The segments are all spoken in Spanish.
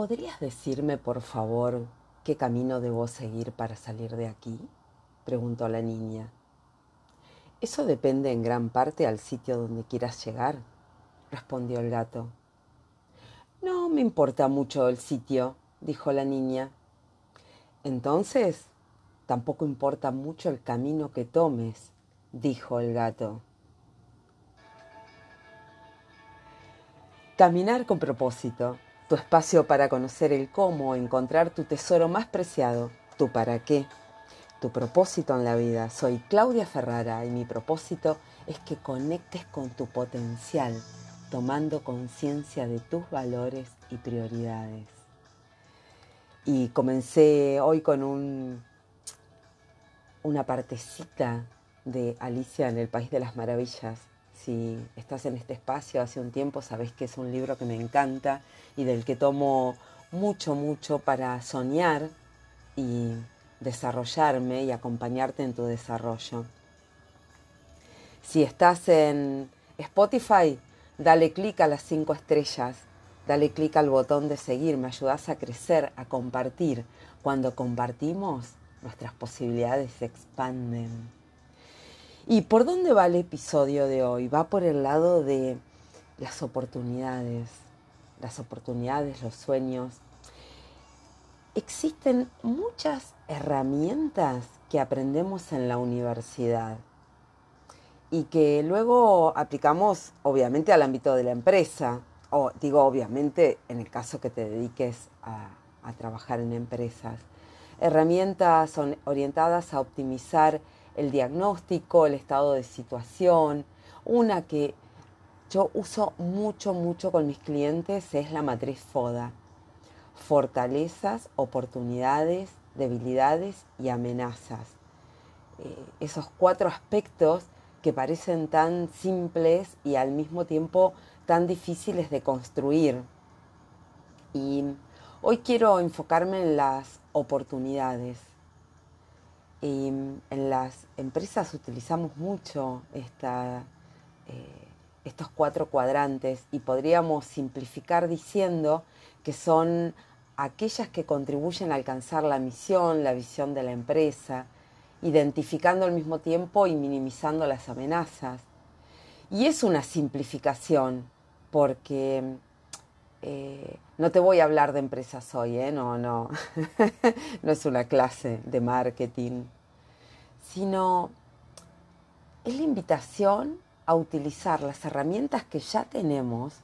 ¿Podrías decirme, por favor, qué camino debo seguir para salir de aquí? preguntó la niña. Eso depende en gran parte al sitio donde quieras llegar, respondió el gato. No me importa mucho el sitio, dijo la niña. Entonces, tampoco importa mucho el camino que tomes, dijo el gato. Caminar con propósito, tu espacio para conocer el cómo, encontrar tu tesoro más preciado, tu para qué, tu propósito en la vida. Soy Claudia Ferrara y mi propósito es que conectes con tu potencial, tomando conciencia de tus valores y prioridades. Y comencé hoy con un, una partecita de Alicia en el País de las Maravillas, si estás en este espacio hace un tiempo, sabes que es un libro que me encanta y del que tomo mucho, mucho para soñar y desarrollarme y acompañarte en tu desarrollo. Si estás en Spotify, dale clic a las cinco estrellas, dale clic al botón de seguir, me ayudas a crecer, a compartir. Cuando compartimos, nuestras posibilidades se expanden. ¿Y por dónde va el episodio de hoy? Va por el lado de las oportunidades, las oportunidades, los sueños. Existen muchas herramientas que aprendemos en la universidad y que luego aplicamos obviamente al ámbito de la empresa, o digo obviamente en el caso que te dediques a, trabajar en empresas. Herramientas orientadas a optimizar el diagnóstico, el estado de situación. Una que yo uso mucho, mucho con mis clientes es la matriz FODA. Fortalezas, oportunidades, debilidades y amenazas. Eh, esos cuatro aspectos que parecen tan simples y al mismo tiempo tan difíciles de construir. Y hoy quiero enfocarme en las oportunidades. En las empresas utilizamos mucho esta, eh, estos cuatro cuadrantes y podríamos simplificar diciendo que son aquellas que contribuyen a alcanzar la misión, la visión de la empresa, identificando al mismo tiempo y minimizando las amenazas. Y es una simplificación, porque eh, no te voy a hablar de empresas hoy, ¿eh? no, no, no es una clase de marketing, sino es la invitación a utilizar las herramientas que ya tenemos,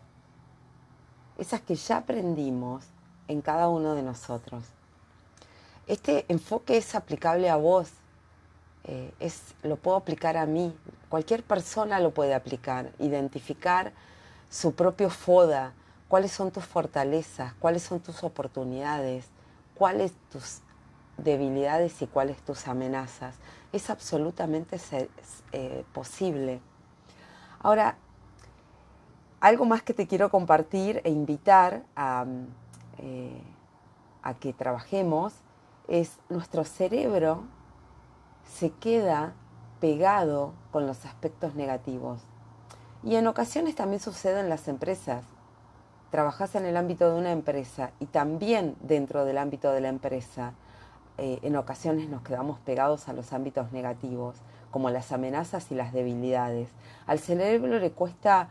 esas que ya aprendimos en cada uno de nosotros. Este enfoque es aplicable a vos, eh, es, lo puedo aplicar a mí, cualquier persona lo puede aplicar, identificar su propio FODA, cuáles son tus fortalezas, cuáles son tus oportunidades, cuáles tus debilidades y cuáles tus amenazas. Es absolutamente eh, posible. Ahora, algo más que te quiero compartir e invitar a, eh, a que trabajemos es nuestro cerebro se queda pegado con los aspectos negativos. Y en ocasiones también sucede en las empresas trabajas en el ámbito de una empresa y también dentro del ámbito de la empresa, eh, en ocasiones nos quedamos pegados a los ámbitos negativos, como las amenazas y las debilidades. Al cerebro le cuesta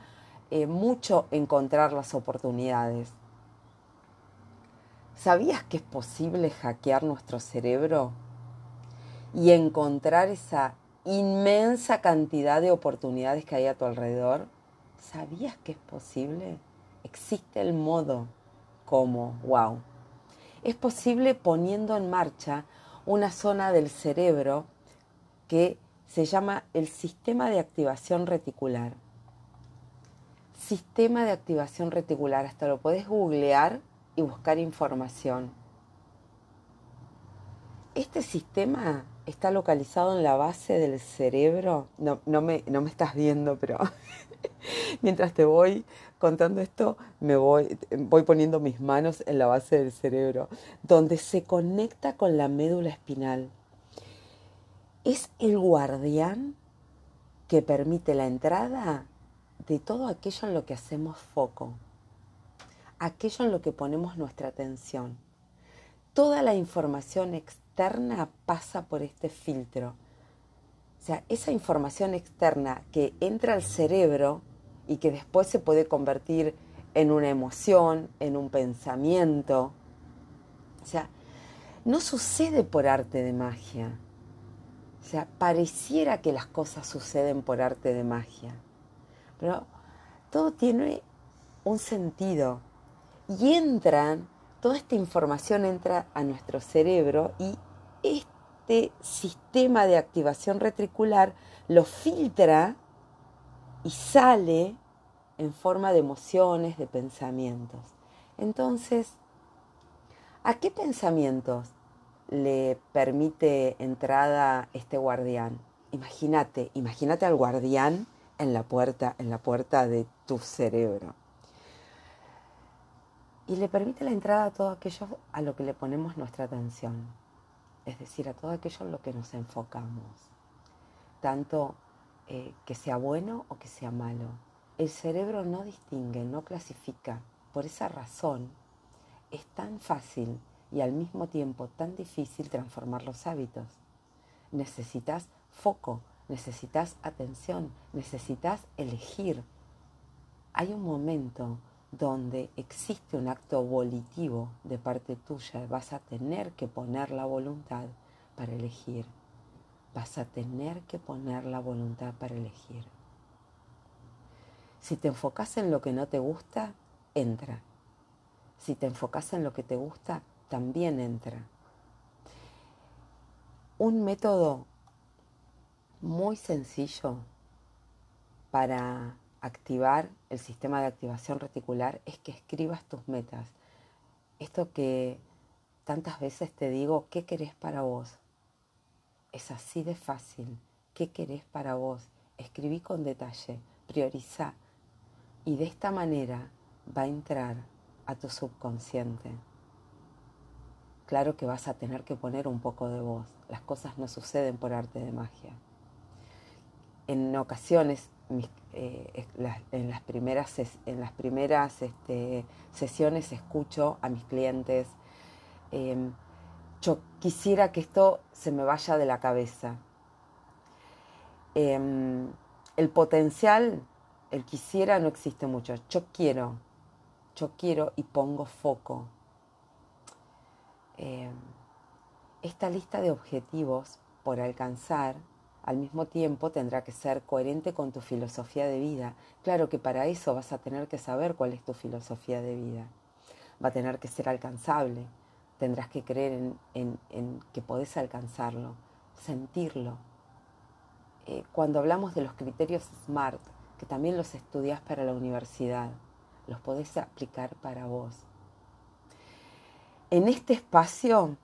eh, mucho encontrar las oportunidades. ¿Sabías que es posible hackear nuestro cerebro y encontrar esa inmensa cantidad de oportunidades que hay a tu alrededor? ¿Sabías que es posible? Existe el modo como, wow. Es posible poniendo en marcha una zona del cerebro que se llama el sistema de activación reticular. Sistema de activación reticular, hasta lo puedes googlear y buscar información. Este sistema está localizado en la base del cerebro. No, no, me, no me estás viendo, pero mientras te voy contando esto, me voy, voy poniendo mis manos en la base del cerebro, donde se conecta con la médula espinal. Es el guardián que permite la entrada de todo aquello en lo que hacemos foco. aquello en lo que ponemos nuestra atención. Toda la información externa pasa por este filtro. O sea, esa información externa que entra al cerebro y que después se puede convertir en una emoción, en un pensamiento. O sea, no sucede por arte de magia. O sea, pareciera que las cosas suceden por arte de magia. Pero todo tiene un sentido. Y entran, toda esta información entra a nuestro cerebro y este sistema de activación retricular lo filtra y sale en forma de emociones, de pensamientos. Entonces, ¿a qué pensamientos le permite entrada este guardián? Imagínate, imagínate al guardián en la puerta, en la puerta de tu cerebro. Y le permite la entrada a todo aquello a lo que le ponemos nuestra atención, es decir, a todo aquello en lo que nos enfocamos, tanto eh, que sea bueno o que sea malo, el cerebro no distingue, no clasifica. Por esa razón es tan fácil y al mismo tiempo tan difícil transformar los hábitos. Necesitas foco, necesitas atención, necesitas elegir. Hay un momento donde existe un acto volitivo de parte tuya, vas a tener que poner la voluntad para elegir. Vas a tener que poner la voluntad para elegir. Si te enfocas en lo que no te gusta, entra. Si te enfocas en lo que te gusta, también entra. Un método muy sencillo para activar el sistema de activación reticular es que escribas tus metas. Esto que tantas veces te digo, ¿qué querés para vos? Es así de fácil. ¿Qué querés para vos? Escribí con detalle, prioriza, y de esta manera va a entrar a tu subconsciente. Claro que vas a tener que poner un poco de voz. Las cosas no suceden por arte de magia. En ocasiones, eh, en las primeras, en las primeras este, sesiones escucho a mis clientes, em, yo quisiera que esto se me vaya de la cabeza. Em, el potencial el quisiera no existe mucho. Yo quiero, yo quiero y pongo foco. Eh, esta lista de objetivos por alcanzar al mismo tiempo tendrá que ser coherente con tu filosofía de vida. Claro que para eso vas a tener que saber cuál es tu filosofía de vida. Va a tener que ser alcanzable. Tendrás que creer en, que podés alcanzarlo, sentirlo. Eh, cuando hablamos de los criterios SMART, que también los estudias para la universidad, los podés aplicar para vos. En este espacio,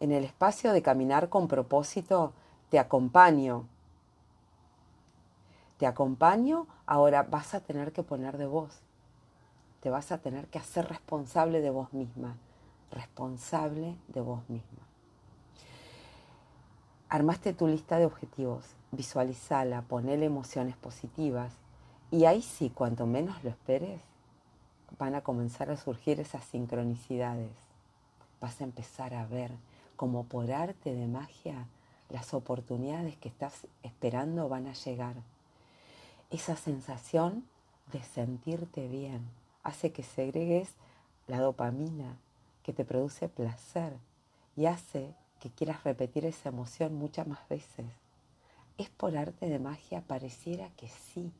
en el espacio de caminar con propósito, te acompaño. Te acompaño, ahora vas a tener que poner de vos. Te vas a tener que hacer responsable de vos misma, responsable de vos misma. Armaste tu lista de objetivos, visualizala, ponele emociones positivas y ahí sí, cuanto menos lo esperes, van a comenzar a surgir esas sincronicidades. Vas a empezar a ver como por arte de magia las oportunidades que estás esperando van a llegar. Esa sensación de sentirte bien hace que segregues la dopamina que te produce placer y hace que quieras repetir esa emoción muchas más veces. ¿Es por arte de magia? Pareciera que sí.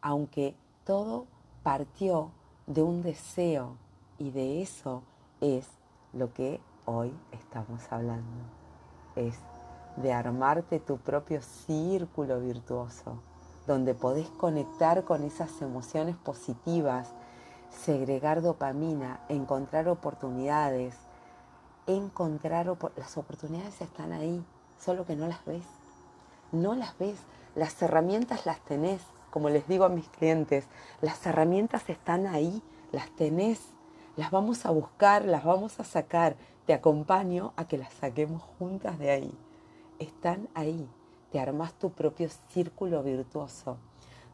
Aunque todo partió de un deseo y de eso es lo que hoy estamos hablando. Es de armarte tu propio círculo virtuoso, donde podés conectar con esas emociones positivas, segregar dopamina, encontrar oportunidades, encontrar las oportunidades están ahí, solo que no las ves. No las ves. Las herramientas las tenés, como les digo a mis clientes, las herramientas están ahí, las tenés, las vamos a buscar, las vamos a sacar. Te acompaño a que las saquemos juntas de ahí. Están ahí. Te armas tu propio círculo virtuoso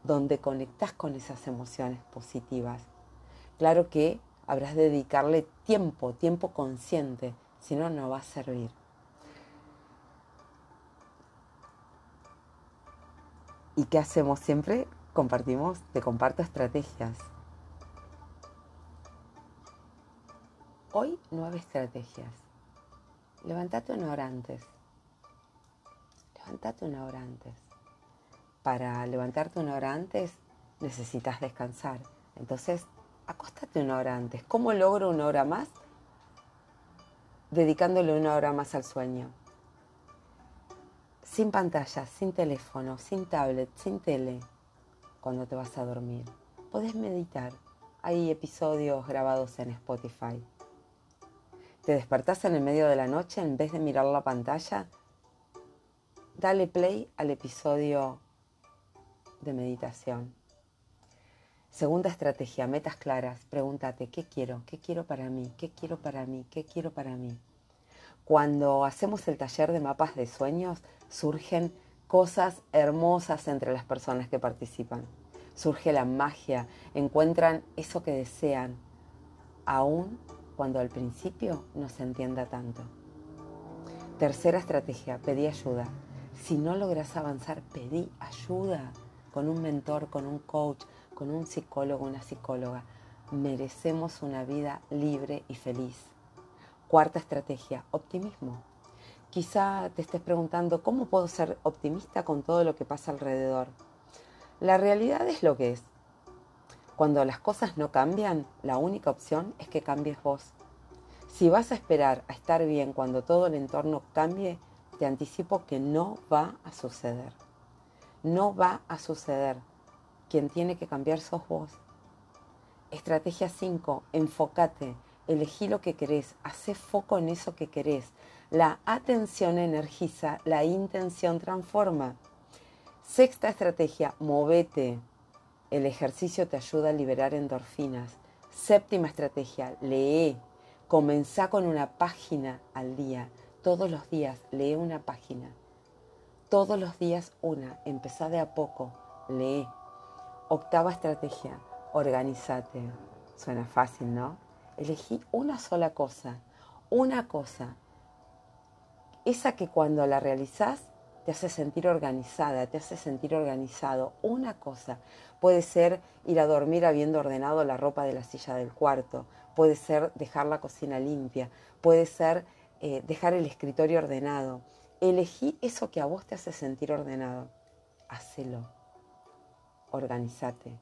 donde conectas con esas emociones positivas Claro que habrás de dedicarle tiempo, tiempo consciente, si no, no va a servir. ¿Y qué hacemos siempre? Compartimos, te comparto estrategias. Hoy nueve estrategias. Levantate una hora antes. Levantate una hora antes. Para levantarte una hora antes necesitas descansar. Entonces, acostate una hora antes. ¿Cómo logro una hora más? Dedicándole una hora más al sueño. Sin pantalla, sin teléfono, sin tablet, sin tele, cuando te vas a dormir. Podés meditar. Hay episodios grabados en Spotify. Te despertás en el medio de la noche, en vez de mirar la pantalla, dale play al episodio de meditación. Segunda estrategia, metas claras. Pregúntate, ¿qué quiero? ¿Qué quiero para mí? ¿Qué quiero para mí? ¿Qué quiero para mí? Cuando hacemos el taller de mapas de sueños, surgen cosas hermosas entre las personas que participan. Surge la magia, encuentran eso que desean, aún cuando al principio no se entienda tanto. Tercera estrategia, pedí ayuda. Si no logras avanzar, pedí ayuda con un mentor, con un coach, con un psicólogo, una psicóloga. Merecemos una vida libre y feliz. Cuarta estrategia, optimismo. Quizá te estés preguntando, ¿cómo puedo ser optimista con todo lo que pasa alrededor? La realidad es lo que es. Cuando las cosas no cambian, la única opción es que cambies vos. Si vas a esperar a estar bien cuando todo el entorno cambie, te anticipo que no va a suceder. No va a suceder. Quien tiene que cambiar sos vos. Estrategia 5. Enfócate. Elegí lo que querés, hace foco en eso que querés. La atención energiza, la intención transforma. Sexta estrategia, movete. El ejercicio te ayuda a liberar endorfinas. Séptima estrategia, lee. Comenzá con una página al día. Todos los días lee una página. Todos los días una. Empezá de a poco. Lee. Octava estrategia, organízate. Suena fácil, ¿no? Elegí una sola cosa, una cosa. Esa que cuando la realizás te hace sentir organizada, te hace sentir organizado. Una cosa. Puede ser ir a dormir habiendo ordenado la ropa de la silla del cuarto, puede ser dejar la cocina limpia, puede ser eh, dejar el escritorio ordenado. Elegí eso que a vos te hace sentir ordenado. Hacelo. Organizate.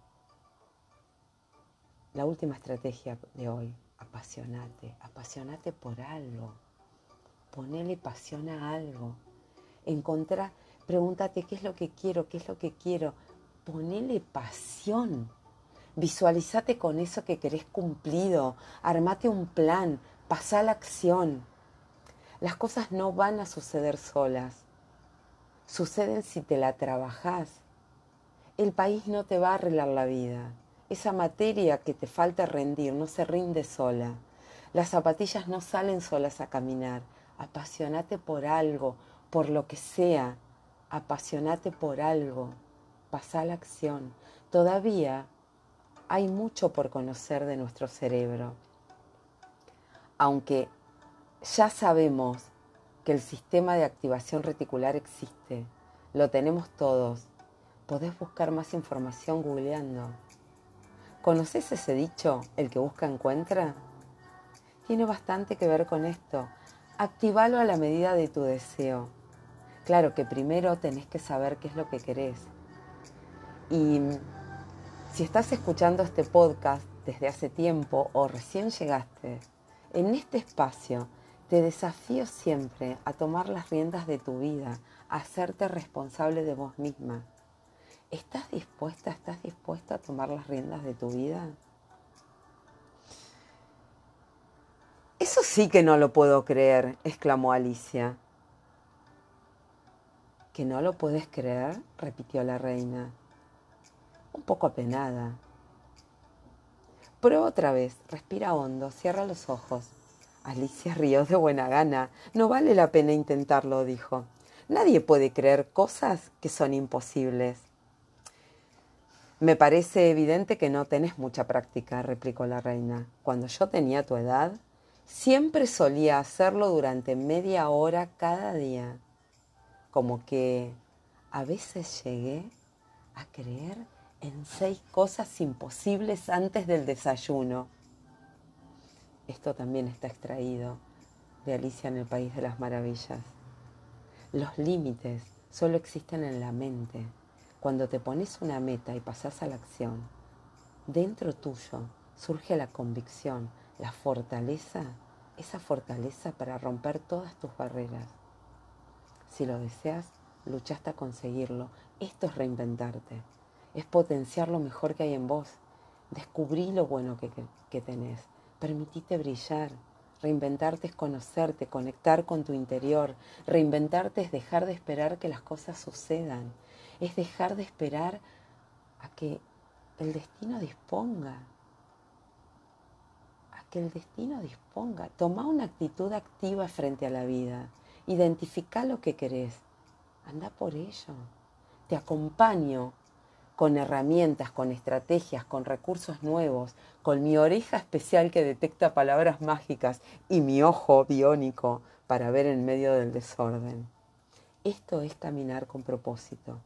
La última estrategia de hoy, apasionate, apasionate por algo. Ponele pasión a algo. Encontrá, pregúntate qué es lo que quiero, qué es lo que quiero. Ponele pasión. Visualizate con eso que querés cumplido. Armate un plan. Pasá la acción. Las cosas no van a suceder solas. Suceden si te la trabajás. El país no te va a arreglar la vida. Esa materia que te falta rendir no se rinde sola. Las zapatillas no salen solas a caminar. Apasionate por algo, por lo que sea. Apasionate por algo. Pasa la acción. Todavía hay mucho por conocer de nuestro cerebro. Aunque ya sabemos que el sistema de activación reticular existe, lo tenemos todos, podés buscar más información googleando. ¿Conoces ese dicho, el que busca encuentra? Tiene bastante que ver con esto. Activalo a la medida de tu deseo. Claro que primero tenés que saber qué es lo que querés. Y si estás escuchando este podcast desde hace tiempo o recién llegaste, en este espacio te desafío siempre a tomar las riendas de tu vida, a hacerte responsable de vos misma ¿Estás dispuesta, estás dispuesta a tomar las riendas de tu vida? Eso sí que no lo puedo creer, exclamó Alicia. ¿Que no lo puedes creer? repitió la reina, un poco apenada. Prueba otra vez, respira hondo, cierra los ojos. Alicia rió de buena gana. No vale la pena intentarlo, dijo. Nadie puede creer cosas que son imposibles. Me parece evidente que no tenés mucha práctica, replicó la reina. Cuando yo tenía tu edad, siempre solía hacerlo durante media hora cada día. Como que a veces llegué a creer en seis cosas imposibles antes del desayuno. Esto también está extraído de Alicia en el País de las Maravillas. Los límites solo existen en la mente. Cuando te pones una meta y pasas a la acción, dentro tuyo surge la convicción, la fortaleza, esa fortaleza para romper todas tus barreras. Si lo deseas, lucha hasta conseguirlo. Esto es reinventarte es potenciar lo mejor que hay en vos. Descubrí lo bueno que, que, tenés. Permitite brillar. Reinventarte es conocerte, conectar con tu interior. Reinventarte es dejar de esperar que las cosas sucedan. Es dejar de esperar a que el destino disponga. A que el destino disponga. Toma una actitud activa frente a la vida. Identifica lo que querés. Anda por ello. Te acompaño con herramientas, con estrategias, con recursos nuevos, con mi oreja especial que detecta palabras mágicas y mi ojo biónico para ver en medio del desorden. Esto es caminar con propósito.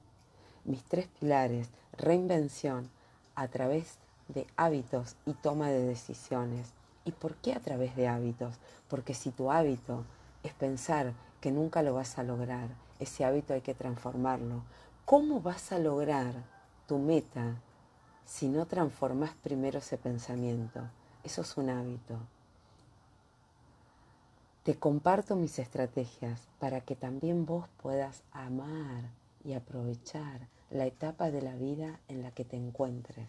Mis tres pilares, reinvención a través de hábitos y toma de decisiones. ¿Y por qué a través de hábitos? Porque si tu hábito es pensar que nunca lo vas a lograr, ese hábito hay que transformarlo. ¿Cómo vas a lograr tu meta si no transformas primero ese pensamiento. Eso es un hábito. Te comparto mis estrategias para que también vos puedas amar y aprovechar la etapa de la vida en la que te encuentres.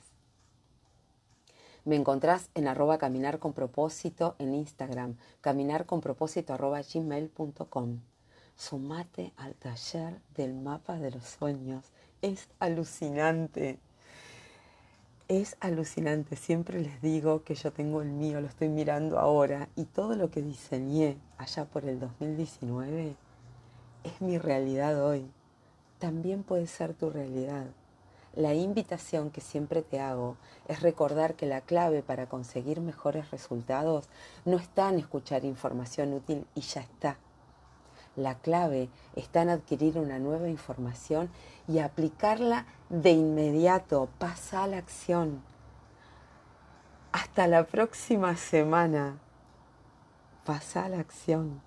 Me encontrás en arroba caminar con propósito en Instagram, caminar con propósito. Sumate al taller del mapa de los sueños es alucinante. Es alucinante. Siempre les digo que yo tengo el mío, lo estoy mirando ahora y todo lo que diseñé allá por el 2019 es mi realidad hoy. También puede ser tu realidad. La invitación que siempre te hago es recordar que la clave para conseguir mejores resultados no está en escuchar información útil y ya está la clave está en adquirir una nueva información y aplicarla de inmediato. Pasa a la acción. Hasta la próxima semana. Pasa a la acción.